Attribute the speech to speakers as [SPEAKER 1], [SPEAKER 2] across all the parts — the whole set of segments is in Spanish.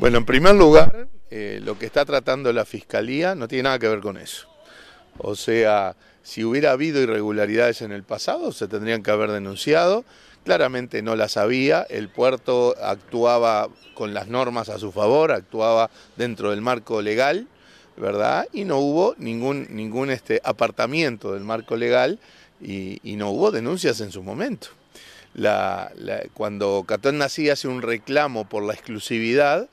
[SPEAKER 1] Bueno, en primer lugar, eh, lo que está tratando la Fiscalía no tiene nada que ver con eso. O sea, si hubiera habido irregularidades en el pasado, se tendrían que haber denunciado. Claramente no las había, el puerto actuaba con las normas a su favor, actuaba dentro del marco legal, ¿verdad? Y no hubo ningún, ningún este, apartamiento del marco legal y, no hubo denuncias en su momento. La, la, cuando Catón Nací hace un reclamo por la exclusividad,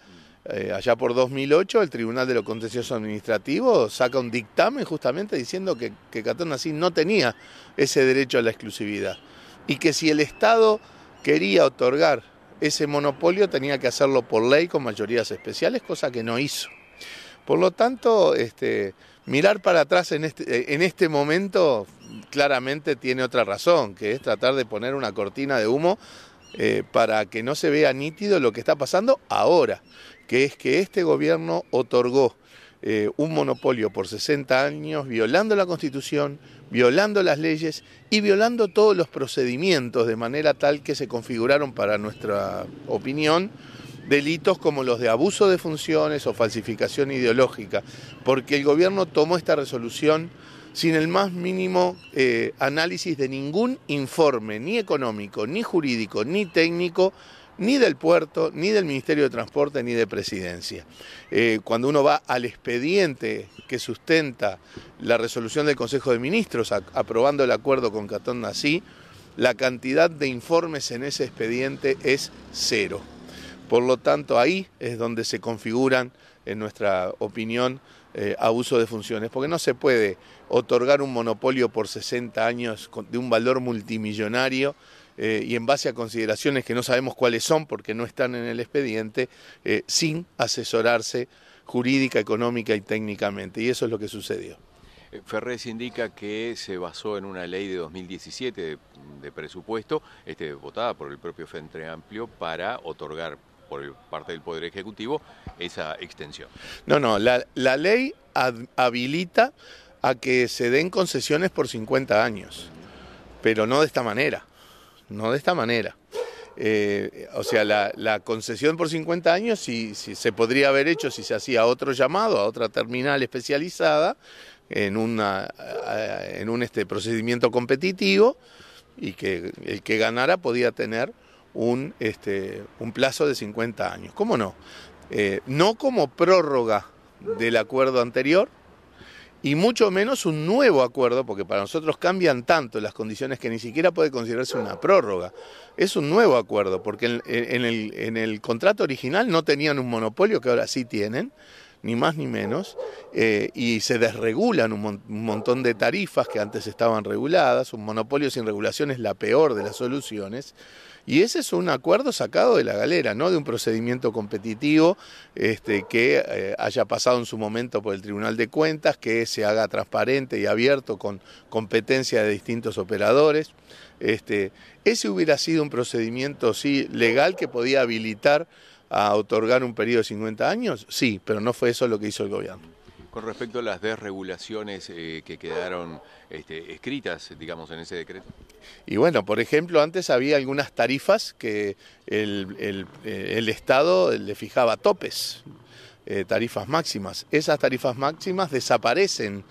[SPEAKER 1] eh, allá por 2008 el Tribunal de lo Contencioso Administrativo saca un dictamen justamente diciendo que, que Catón Nací no tenía ese derecho a la exclusividad y que si el Estado quería otorgar ese monopolio tenía que hacerlo por ley con mayorías especiales, cosa que no hizo. Por lo tanto, este, mirar para atrás en este, en este momento claramente tiene otra razón, que es tratar de poner una cortina de humo eh, para que no se vea nítido lo que está pasando ahora, que es que este gobierno otorgó eh, un monopolio por 60 años, violando la Constitución, violando las leyes y violando todos los procedimientos de manera tal que se configuraron para nuestra opinión delitos como los de abuso de funciones o falsificación ideológica, porque el gobierno tomó esta resolución sin el más mínimo eh, análisis de ningún informe, ni económico, ni jurídico, ni técnico, ni del puerto, ni del Ministerio de Transporte, ni de Presidencia. Eh, cuando uno va al expediente que sustenta la resolución del Consejo de Ministros aprobando el acuerdo con Catón Nací, la cantidad de informes en ese expediente es cero. Por lo tanto, ahí es donde se configuran, en nuestra opinión, eh, abuso de funciones, porque no se puede otorgar un monopolio por 60 años de un valor multimillonario eh, y en base a consideraciones que no sabemos cuáles son porque no están en el expediente, eh, sin asesorarse jurídica, económica y técnicamente. Y eso es lo que sucedió.
[SPEAKER 2] Eh, Ferrez indica que se basó en una ley de 2017 de, de presupuesto, este, votada por el propio Frente Amplio, para otorgar por parte del Poder Ejecutivo esa extensión.
[SPEAKER 1] No, no, la, la ley habilita a que se den concesiones por 50 años, pero no de esta manera no de esta manera. Eh, o sea, la, concesión por 50 años si, se podría haber hecho si se hacía otro llamado a otra terminal especializada en, una, en un este, procedimiento competitivo y que el que ganara podía tener un, este, un plazo de 50 años. ¿Cómo no? Eh, no como prórroga del acuerdo anterior, y mucho menos un nuevo acuerdo, porque para nosotros cambian tanto las condiciones que ni siquiera puede considerarse una prórroga. Es un nuevo acuerdo, porque en, el, en el, contrato original no tenían un monopolio que ahora sí tienen, ni más ni menos, eh, y se desregulan un, un, montón de tarifas que antes estaban reguladas, un monopolio sin regulación es la peor de las soluciones, y ese es un acuerdo sacado de la galera, no de un procedimiento competitivo este, que eh, haya pasado en su momento por el Tribunal de Cuentas, que se haga transparente y abierto con competencia de distintos operadores. Este, ese hubiera sido un procedimiento sí legal que podía habilitar a otorgar un periodo de 50 años, sí, pero no fue eso lo que hizo el gobierno.
[SPEAKER 2] Con respecto a las desregulaciones eh, que quedaron este, escritas, digamos, en ese decreto.
[SPEAKER 1] Y bueno, por ejemplo, antes había algunas tarifas que el, el, eh, Estado le fijaba topes, eh, tarifas máximas. Esas tarifas máximas desaparecen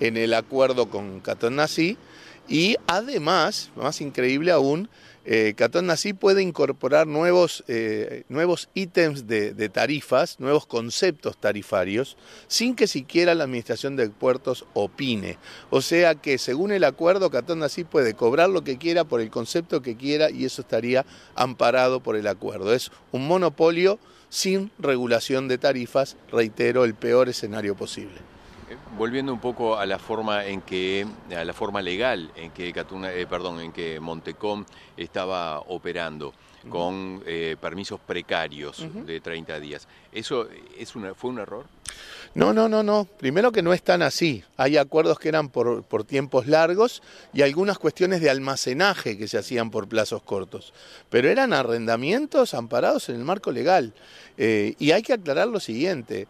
[SPEAKER 1] en el acuerdo con Catón Nací y además, más increíble aún, eh, Catón Nací puede incorporar nuevos, eh, nuevos ítems de, de, tarifas, nuevos conceptos tarifarios, sin que siquiera la Administración de Puertos opine. O sea que, según el acuerdo, Catón Nací puede cobrar lo que quiera por el concepto que quiera y eso estaría amparado por el acuerdo. Es un monopolio sin regulación de tarifas, reitero, el peor escenario posible
[SPEAKER 2] volviendo un poco a la forma en que a la forma legal en que Catuna, eh, perdón, en que Montecom estaba operando con eh, permisos precarios uh -huh. de 30 días. ¿Eso es una, fue un error?
[SPEAKER 1] No, no, no, no. Primero que no es tan así. Hay acuerdos que eran por, por, tiempos largos y algunas cuestiones de almacenaje que se hacían por plazos cortos. Pero eran arrendamientos amparados en el marco legal. Eh, y hay que aclarar lo siguiente.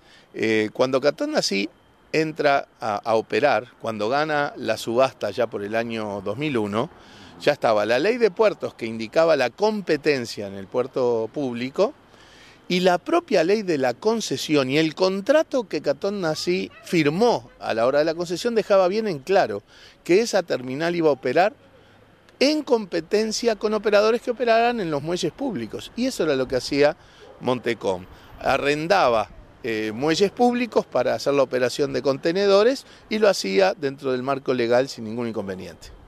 [SPEAKER 1] Cuando Catón así entra a, operar, cuando gana la subasta ya por el año 2001, ya estaba la ley de puertos que indicaba la competencia en el puerto público Y la propia ley de la concesión y el contrato que Catón Nací firmó a la hora de la concesión dejaba bien en claro que esa terminal iba a operar en competencia con operadores que operaran en los muelles públicos. Y eso era lo que hacía Montecom. Arrendaba eh, muelles públicos para hacer la operación de contenedores y lo hacía dentro del marco legal sin ningún inconveniente.